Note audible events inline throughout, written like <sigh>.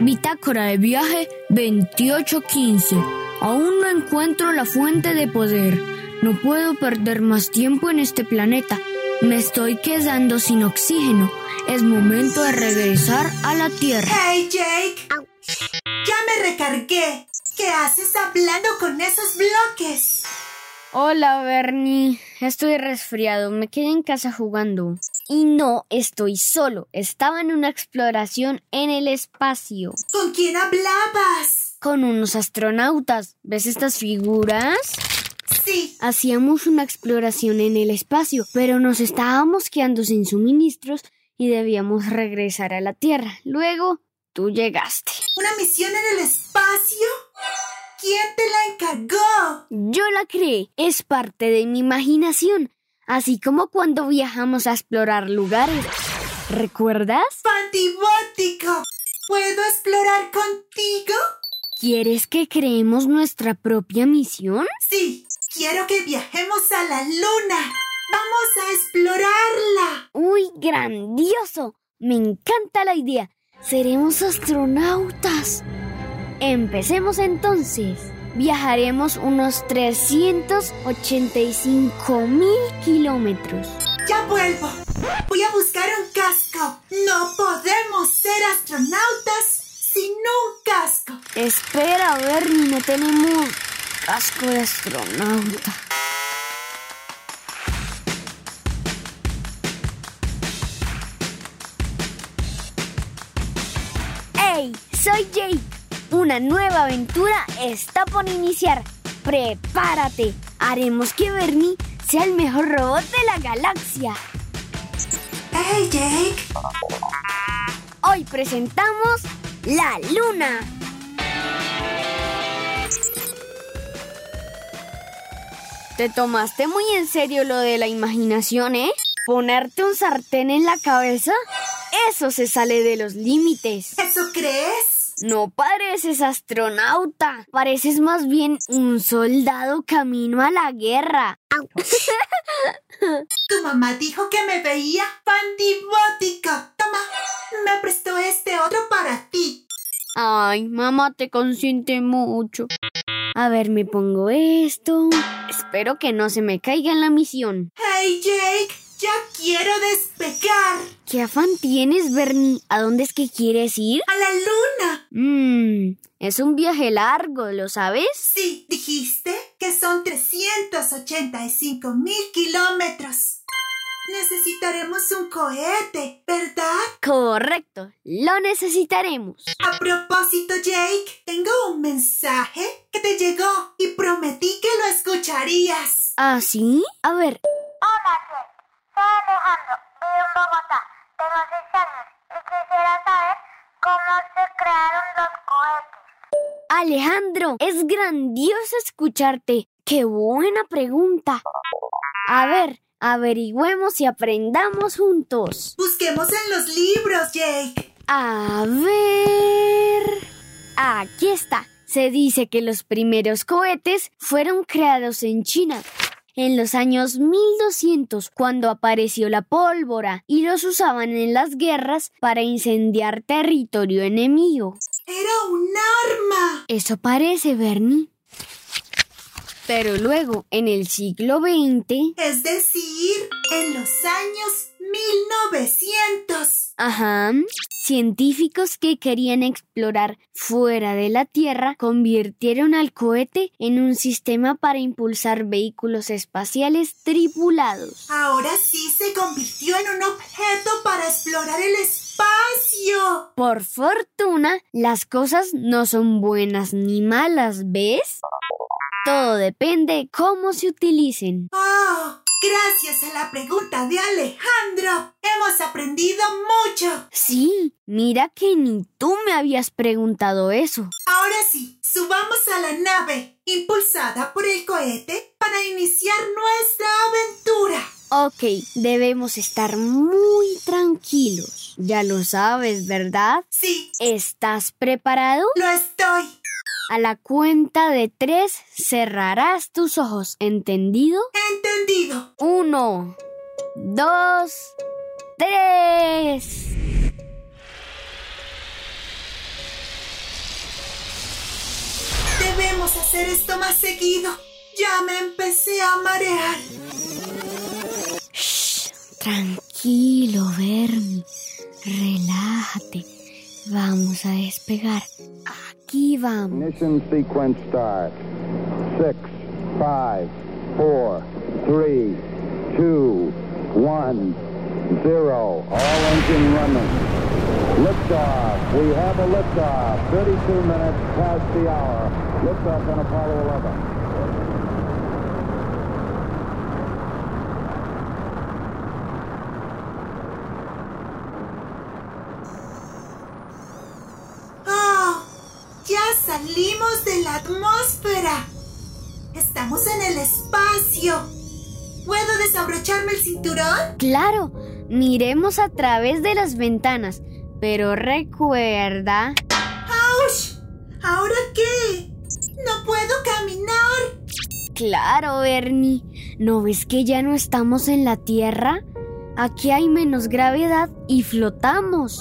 Bitácora de viaje 2815. Aún no encuentro la fuente de poder. No puedo perder más tiempo en este planeta. Me estoy quedando sin oxígeno. Es momento de regresar a la Tierra. ¡Hey, Jake! Ya me recargué. ¿Qué haces hablando con esos bloques? Hola, Bernie. Estoy resfriado. Me quedé en casa jugando. Y no estoy solo. Estaba en una exploración en el espacio. ¿Con quién hablabas? Con unos astronautas. ¿Ves estas figuras? Sí. Hacíamos una exploración en el espacio, pero nos estábamos quedando sin suministros y debíamos regresar a la Tierra. Luego, tú llegaste. ¿Una misión en el espacio? ¿Quién te la encargó? Yo la creé. Es parte de mi imaginación. Así como cuando viajamos a explorar lugares. ¿Recuerdas? ¡Fantibótico! ¿Puedo explorar contigo? ¿Quieres que creemos nuestra propia misión? Sí, quiero que viajemos a la luna. Vamos a explorarla. ¡Uy, grandioso! Me encanta la idea. Seremos astronautas. Empecemos entonces. Viajaremos unos 385 mil kilómetros. Ya vuelvo. Voy a buscar un casco. No podemos ser astronautas sin un casco. Espera, Bernie, no tenemos casco de astronauta. ¡Hey! Soy Jake. Una nueva aventura está por iniciar. Prepárate. Haremos que Bernie sea el mejor robot de la galaxia. ¡Hey, Jake! Hoy presentamos la luna. Te tomaste muy en serio lo de la imaginación, ¿eh? Ponerte un sartén en la cabeza, eso se sale de los límites. ¿Eso crees? No pareces astronauta, pareces más bien un soldado camino a la guerra. <laughs> Tu mamá dijo que me veía fantibótica. Toma, me prestó este otro para ti. Ay, mamá te consiente mucho. A ver, me pongo esto. Espero que no se me caiga en la misión. ¡Hey, Jake! ¡Ya quiero despegar! ¿Qué afán tienes, Bernie? ¿A dónde es que quieres ir? ¡A la luna! Mmm, es un viaje largo, ¿lo sabes? Sí, dijiste que son 385 mil kilómetros. Necesitaremos un cohete, ¿verdad? Correcto, lo necesitaremos. A propósito, Jake, tengo un mensaje que te llegó y prometí que lo escucharías. ¿Ah, sí? A ver, Hola, Jake. Soy Alejandro. Vivo en Bogotá. Tengo seis años y quisiera saber cómo se crearon los cohetes. Alejandro, es grandioso escucharte. ¡Qué buena pregunta! A ver, averigüemos y aprendamos juntos. Busquemos en los libros, Jake. A ver. Aquí está. Se dice que los primeros cohetes fueron creados en China. En los años 1200, cuando apareció la pólvora y los usaban en las guerras para incendiar territorio enemigo. Era un arma. Eso parece, Bernie. Pero luego, en el siglo XX, Es decir, en los años 1900. Ajá. Científicos que querían explorar fuera de la Tierra convirtieron al cohete en un sistema para impulsar vehículos espaciales tripulados. Ahora sí se convirtió en un objeto para explorar el espacio. Por fortuna, las cosas no son buenas ni malas, ¿ves? Todo depende cómo se utilicen. Oh, gracias a la pregunta de Alejandro, hemos aprendido mucho. Sí, mira que ni tú me habías preguntado eso. Ahora sí, subamos a la nave, impulsada por el cohete, para iniciar nuestra aventura. Ok, debemos estar muy tranquilos. Ya lo sabes, ¿verdad? Sí, ¿Estás preparado? lo estoy. A la cuenta de tres cerrarás tus ojos. ¿Entendido? Entendido. Uno, dos, tres. Debemos hacer esto más seguido. Ya me empecé a marear. Shh, tranquilo, Bernie. Relájate. Vamos a despegar. Aquí vamos. Ignition sequence start. Six, five, four, three, two, one, zero. All engine running. Liftoff. We have a liftoff. 32 minutes past the hour. Liftoff on Apollo 11. ¡Oh! ¡Ya salimos de la atmósfera! Estamos en el ¿Puedo desabrocharme el cinturón? Claro, miremos a través de las ventanas. Pero recuerda... ¡Auch! ¿Ahora qué? ¡No puedo caminar! Claro, Bernie. ¿No ves que ya no estamos en la Tierra? Aquí hay menos gravedad y flotamos.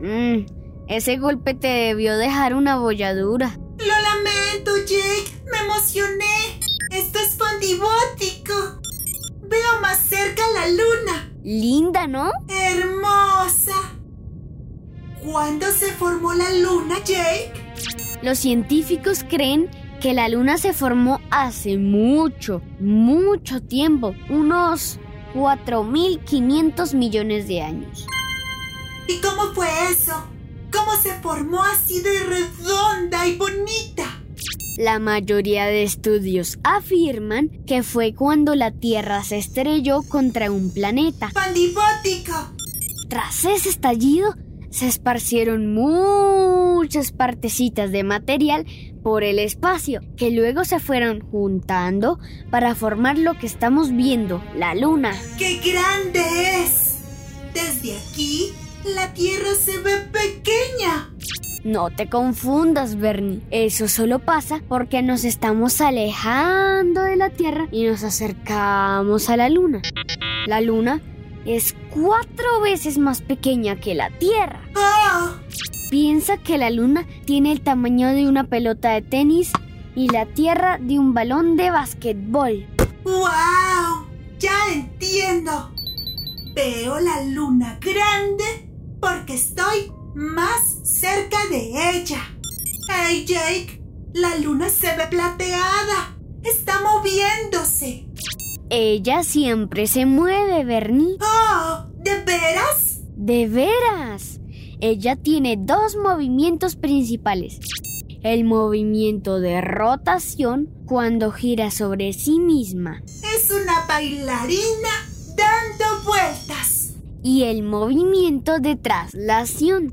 Mm, ese golpe te debió dejar una bolladura. Lo lamento, Jake. Me emocioné. Esto es fondibótico. Veo más cerca la luna. Linda, ¿no? Hermosa. ¿Cuándo se formó la luna, Jake? Los científicos creen que la luna se formó hace mucho, mucho tiempo, unos 4.500 millones de años. ¿Y cómo fue eso? ¿Cómo se formó así de? La mayoría de estudios afirman que fue cuando la Tierra se estrelló contra un planeta. Fondibótico. Tras ese estallido, se esparcieron muchas partecitas de material por el espacio que luego se fueron juntando para formar lo que estamos viendo, la luna. ¡Qué grande es! Desde aquí, la Tierra se ve pequeña. No te confundas, Bernie. Eso solo pasa porque nos estamos alejando de la Tierra y nos acercamos a la luna. La luna es cuatro veces más pequeña que la Tierra. Piensa que la luna tiene el tamaño de una pelota de tenis y la Tierra de un balón de basquetbol. ¡Wow! Ya entiendo. Veo la luna grande porque estoy más cerca de ella. ¡Hey, Jake! La luna se ve plateada. Está moviéndose. Ella siempre se mueve, Bernie. ¡Oh! ¿De veras? De veras. Ella tiene dos movimientos principales. El movimiento de rotación cuando gira sobre sí misma Es una bailarina dando vueltas. y el movimiento de traslación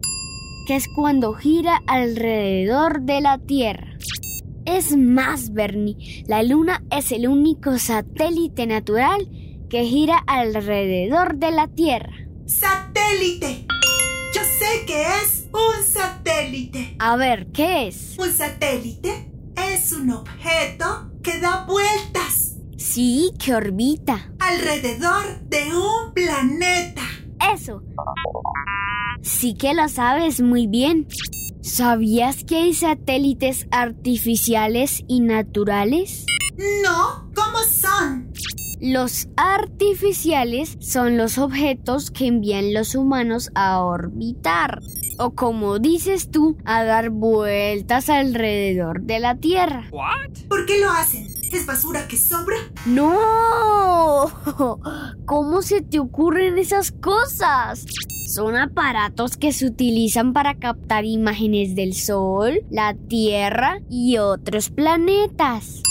que es cuando gira alrededor de la Tierra. Es más, Bernie, la Luna es el único satélite natural que gira alrededor de la Tierra. ¡Satélite! Yo sé que es un satélite. A ver, ¿qué es? Un satélite es un objeto que da vueltas Sí, que orbita. alrededor de un planeta. Eso. Sí que lo sabes muy bien. ¿Sabías que hay satélites artificiales y naturales? No, ¿cómo son? Los artificiales son los objetos que envían los humanos a orbitar, o como dices tú, a dar vueltas alrededor de la Tierra. ¿Por qué lo hacen? ¿Es basura que sobra? ¡No! <laughs> ¿Cómo se te ocurren esas cosas? Son aparatos que se utilizan para captar imágenes del Sol, la Tierra y otros planetas.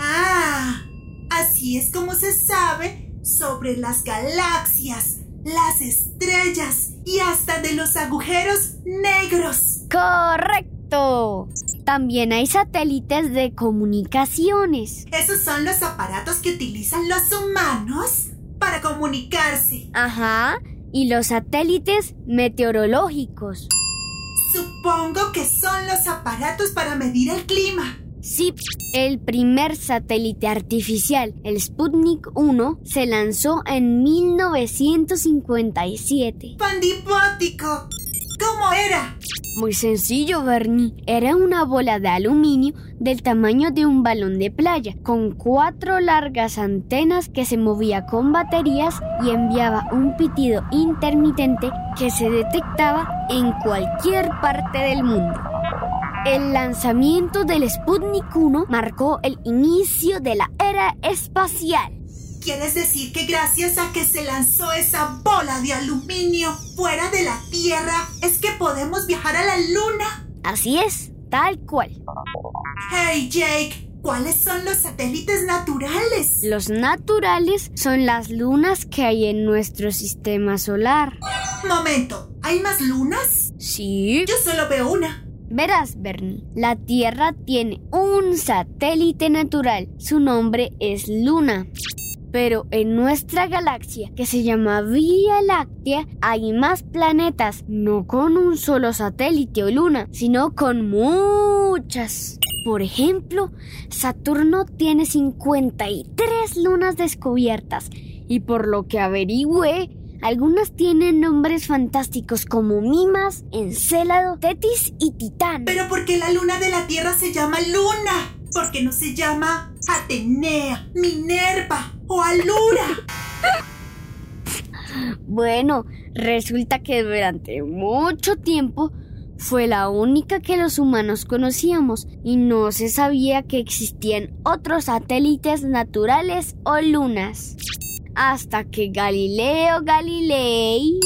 Ah, así es como se sabe sobre las galaxias, las estrellas y hasta de los agujeros negros. ¡Correcto! También hay satélites de comunicaciones. Esos son los aparatos que utilizan los humanos para comunicarse. Ajá. Y los satélites meteorológicos. Supongo que son los aparatos para medir el clima. Sí, el primer satélite artificial, el Sputnik 1, se lanzó en 1957. Pandipótico. ¿Cómo era? Muy sencillo, Bernie. Era una bola de aluminio del tamaño de un balón de playa, con cuatro largas antenas que se movía con baterías y enviaba un pitido intermitente que se detectaba en cualquier parte del mundo. El lanzamiento del Sputnik 1 marcó el inicio de la era espacial. ¿Quieres decir que gracias a que se lanzó esa bola de aluminio fuera de la Tierra es que podemos viajar a la Luna? Así es, tal cual. Hey Jake, ¿cuáles son los satélites naturales? Los naturales son las lunas que hay en nuestro sistema solar. Momento, ¿hay más lunas? Sí. Yo solo veo una. Verás, Bernie, la Tierra tiene un satélite natural. Su nombre es Luna. Pero en nuestra galaxia, que se llama Vía Láctea, hay más planetas, no con un solo satélite o luna, sino con muchas. Por ejemplo, Saturno tiene 53 lunas descubiertas y por lo que averigüé, algunas tienen nombres fantásticos como Mimas, Encélado, Tetis y Titán. Pero ¿por qué la luna de la Tierra se llama Luna? ¿Por qué no se llama Atenea, Minerva o Alura? Bueno, resulta que durante mucho tiempo fue la única que los humanos conocíamos y no se sabía que existían otros satélites naturales o lunas. Hasta que Galileo Galilei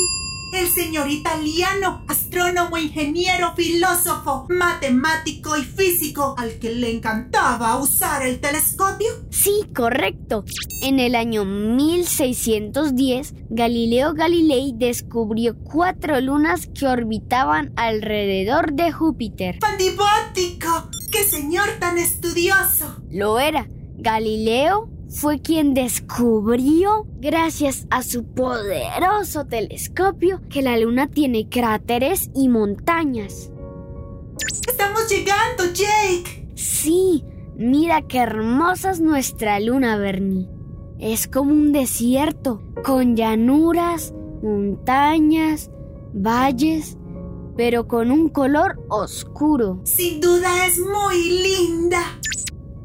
El señor italiano, astrónomo, ingeniero, filósofo, matemático y físico, al que le encantaba usar el telescopio. Sí, correcto. En el año 1610, Galileo Galilei descubrió cuatro lunas que orbitaban alrededor de Júpiter. ¡Pandibótico! ¡Qué señor tan estudioso! Lo era. Galileo fue quien descubrió, gracias a su poderoso telescopio, que la luna tiene cráteres y montañas. ¡Estamos llegando, Jake! Sí, mira qué hermosa es nuestra luna, Bernie. Es como un desierto, con llanuras, montañas, valles, pero con un color oscuro. Sin duda es muy linda,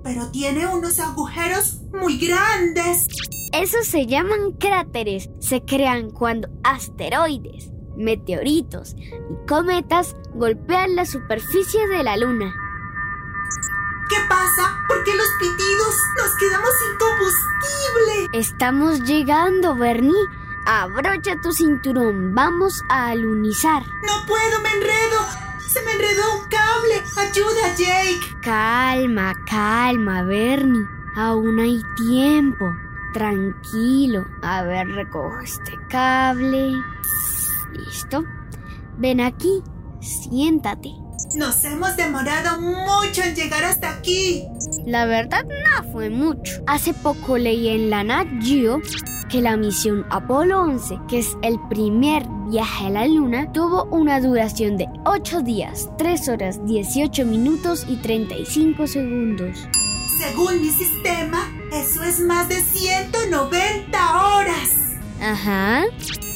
pero tiene unos agujeros muy grandes. Esos se llaman cráteres. Se crean cuando asteroides, meteoritos y cometas golpean la superficie de la luna. ¿Qué pasa? ¿Por qué los pitidos nos quedamos sin combustible? Estamos llegando, Bernie. Abrocha tu cinturón. Vamos a alunizar. No puedo, me enredo. Se me enredó un cable. Ayuda, Jake. Calma, calma, Bernie. Aún hay tiempo. Tranquilo. A ver, recojo este cable. Listo. Ven aquí. Siéntate. Nos hemos demorado mucho en llegar hasta aquí. La verdad no fue mucho. Hace poco leí en la Nat Geo que la misión Apolo 11, que es el primer viaje a la Luna, tuvo una duración de 8 días, 3 horas, 18 minutos y 35 segundos. Según mi sistema, eso es más de 190 horas. Ajá.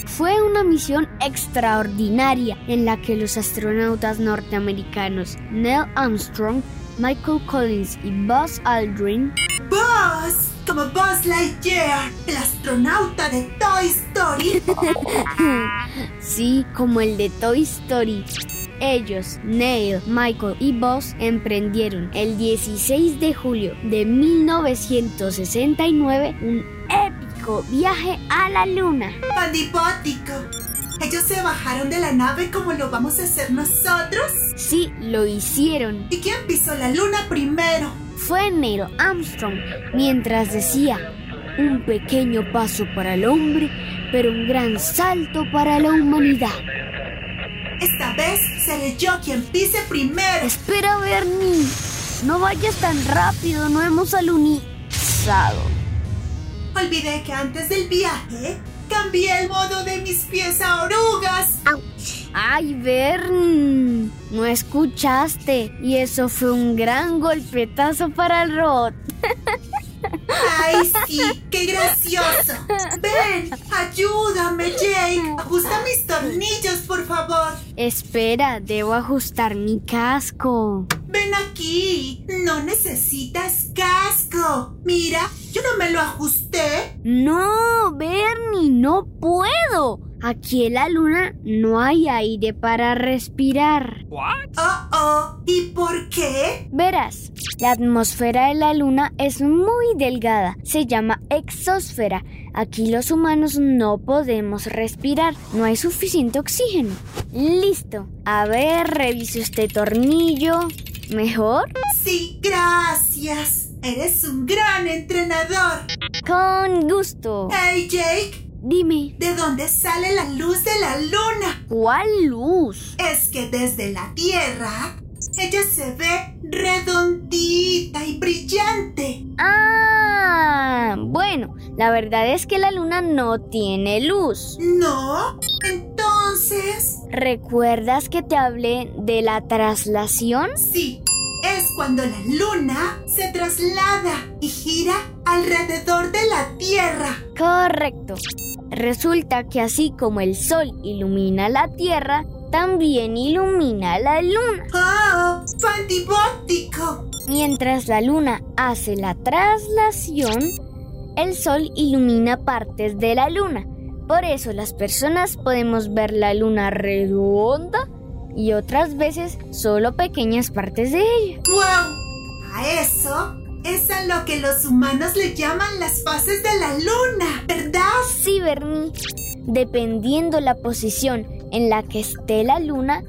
Fue una misión extraordinaria en la que los astronautas norteamericanos Neil Armstrong, Michael Collins y Buzz Aldrin Buzz, como Buzz Lightyear, el astronauta de Toy Story. <laughs> Sí, como el de Toy Story. Ellos, Neil, Michael y Buzz emprendieron el 16 de julio de 1969 un épico viaje a la Luna. Pandipótico. Ellos se bajaron de la nave como lo vamos a hacer nosotros. Sí, lo hicieron. ¿Y quién pisó la luna primero? Fue Neil Armstrong mientras decía, un pequeño paso para el hombre, pero un gran salto para la humanidad. Esta vez seré yo quien pise primero. Espera, Bernie. No vayas tan rápido, no hemos alunizado. Olvidé que antes del viaje cambié el modo de mis pies a orugas. Ay, Bernie, no escuchaste y eso fue un gran golpetazo para el robot. <laughs> ¡Ay, sí! ¡Qué gracioso! Ven, ayúdame, Jake. Ajusta mis tornillos, por favor. Espera, debo ajustar mi casco. Ven aquí. No necesitas casco. Mira, yo no me lo ajusté. No, Bernie, no puedo. Aquí en la luna no hay aire para respirar. Oh, oh. ¿Y por qué? Verás, la atmósfera de la luna es muy delgada. Se llama exósfera. Aquí los humanos no podemos respirar. No hay suficiente oxígeno. Listo. A ver, revise este tornillo. ¿Mejor? Sí, gracias. Eres un gran entrenador. Con gusto. Hey, Jake. Dime, ¿De dónde sale la luz de la luna? ¿cuál luz? Es que desde la Tierra ella se ve redondita y brillante. Ah, bueno, la verdad es que la luna no tiene luz. ¿No? Entonces, ¿Recuerdas que te hablé de la traslación? sí, es cuando la luna se traslada y gira alrededor de la Tierra. Correcto. Resulta que así como el sol ilumina la Tierra, también ilumina la luna. ¡Oh! ¡Fantibótico! Mientras la luna hace la traslación, el sol ilumina partes de la luna. Por eso las personas podemos ver la luna redonda y otras veces solo pequeñas partes de ella. ¡Wow! A eso es a lo que los humanos le llaman las fases de la luna, ¿verdad? Sí, Bernie. Dependiendo la posición en la que esté la luna,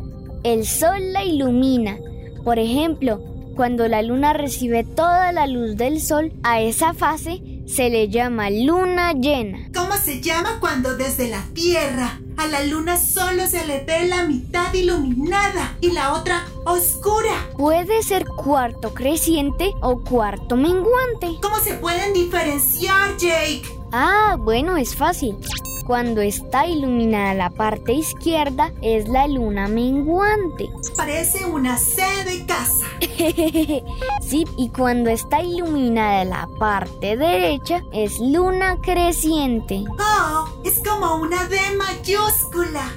el sol la ilumina. Por ejemplo, cuando la luna recibe toda la luz del sol, a esa fase se le llama luna llena. ¿Cómo se llama cuando desde la Tierra a la luna solo se le ve la mitad iluminada y la otra oscura? Puede ser cuarto creciente o cuarto menguante. ¿Cómo se pueden diferenciar, Jake? Ah, bueno, es fácil. Cuando está iluminada la parte izquierda es la luna menguante. Parece una C de casa. <laughs> sí, y cuando está iluminada la parte derecha es luna creciente. Oh, es como una D mayúscula.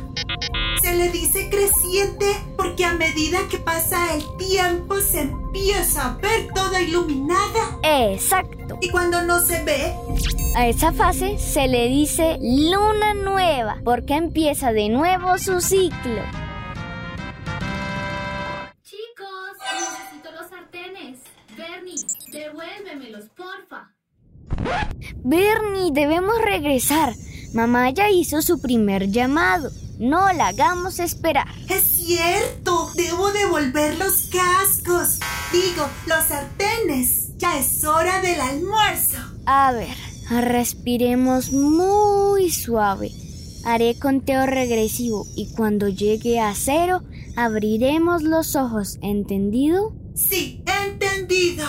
Se le dice creciente porque a medida que pasa el tiempo se empieza a ver toda iluminada. Exacto. Y cuando no se ve, A esa fase se le dice luna nueva porque empieza de nuevo su ciclo. Chicos, necesito los sartenes. Bernie, devuélvemelos, porfa. Bernie, debemos regresar. Mamá ya hizo su primer llamado. No la hagamos esperar. es cierto, debo devolver los cascos. Digo, los sartenes. Ya es hora del almuerzo. A ver, respiremos muy suave. Haré conteo regresivo y cuando llegue a cero abriremos los ojos, ¿entendido? Sí, entendido.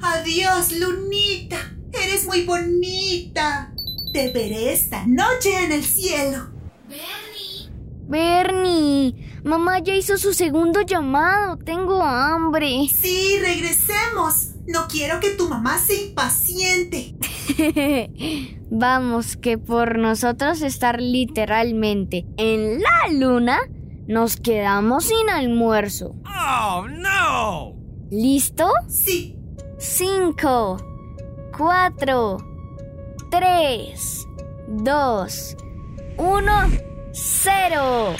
Adiós, Lunita. Eres muy bonita. Te veré esta noche en el cielo. Bernie, Bernie, mamá ya hizo su segundo llamado. Tengo hambre. Sí, regresemos. No quiero que tu mamá se impaciente. <laughs> Vamos, que por nosotros estar literalmente en la luna, nos quedamos sin almuerzo. Oh, no! ¿Listo? Sí, 5, 4, 3, 2, 1, 0.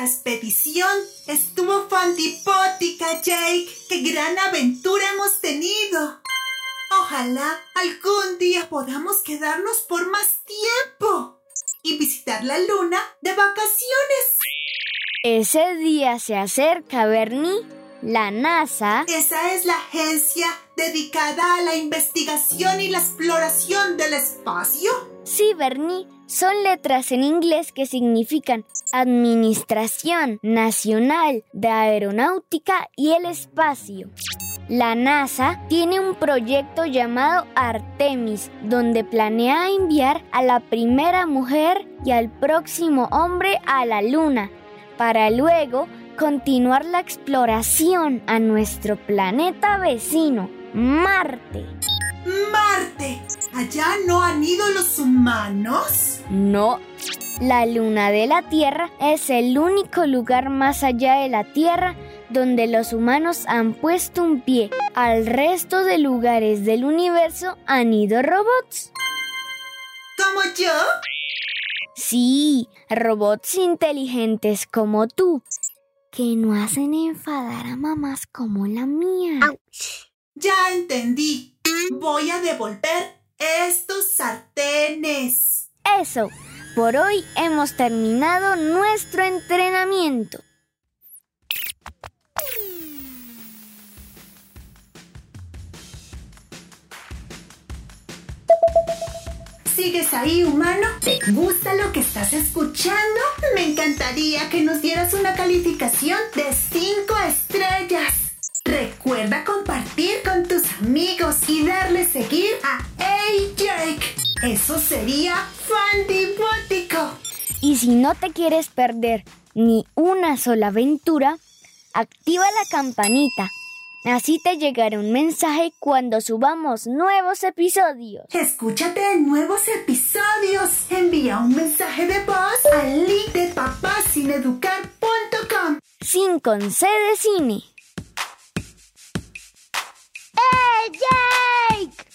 Esta expedición estuvo fantipótica, Jake. ¡Qué gran aventura hemos tenido! Ojalá algún día podamos quedarnos por más tiempo y visitar la luna de vacaciones. Ese día se acerca, Bernie. La NASA Esa es la agencia dedicada a la investigación y la exploración del espacio. Sí, Bernie, son letras en inglés que significan Administración Nacional de Aeronáutica y el Espacio. La NASA tiene un proyecto llamado Artemis, donde planea enviar a la primera mujer y al próximo hombre a la Luna, para luego continuar la exploración a nuestro planeta vecino, Marte. Marte. ¿Allá no han ido los humanos? No, la luna de la Tierra es el único lugar más allá de la Tierra donde los humanos han puesto un pie. Al resto de lugares del universo han ido robots. ¿Como yo? Sí, robots inteligentes como tú, que no hacen enfadar a mamás como la mía. Ya entendí. Voy a devolver estos sartenes. Eso, por hoy hemos terminado nuestro entrenamiento. ¿Sigues ahí, humano? ¿Te gusta lo que estás escuchando? Me encantaría que nos dieras una calificación de 5 estrellas. Recuerda compartir Y si no te quieres perder ni una sola aventura, activa la campanita. Así te llegará un mensaje cuando subamos nuevos episodios. Escúchate en nuevos episodios. Envía un mensaje de voz al link de papasineducar.com. Sin con C de cine. ¡Hey, Jake!